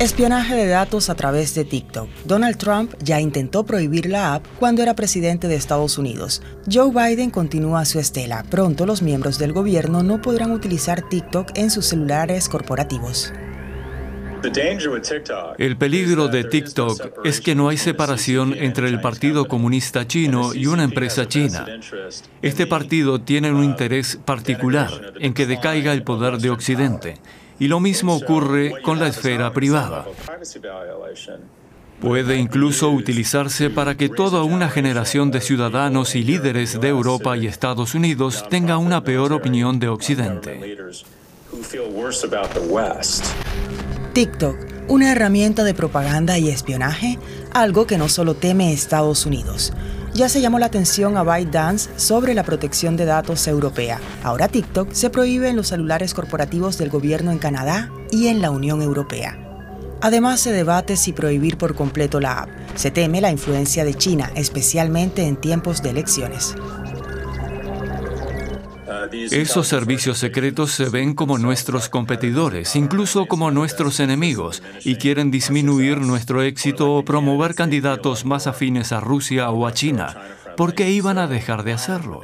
Espionaje de datos a través de TikTok. Donald Trump ya intentó prohibir la app cuando era presidente de Estados Unidos. Joe Biden continúa su estela. Pronto los miembros del gobierno no podrán utilizar TikTok en sus celulares corporativos. El peligro de TikTok es que no hay separación entre el Partido Comunista Chino y una empresa china. Este partido tiene un interés particular en que decaiga el poder de Occidente y lo mismo ocurre con la esfera privada. Puede incluso utilizarse para que toda una generación de ciudadanos y líderes de Europa y Estados Unidos tenga una peor opinión de Occidente. TikTok, una herramienta de propaganda y espionaje, algo que no solo teme Estados Unidos ya se llamó la atención a ByteDance sobre la protección de datos europea. Ahora TikTok se prohíbe en los celulares corporativos del gobierno en Canadá y en la Unión Europea. Además, se debate si prohibir por completo la app. Se teme la influencia de China, especialmente en tiempos de elecciones. Esos servicios secretos se ven como nuestros competidores, incluso como nuestros enemigos, y quieren disminuir nuestro éxito o promover candidatos más afines a Rusia o a China. ¿Por qué iban a dejar de hacerlo?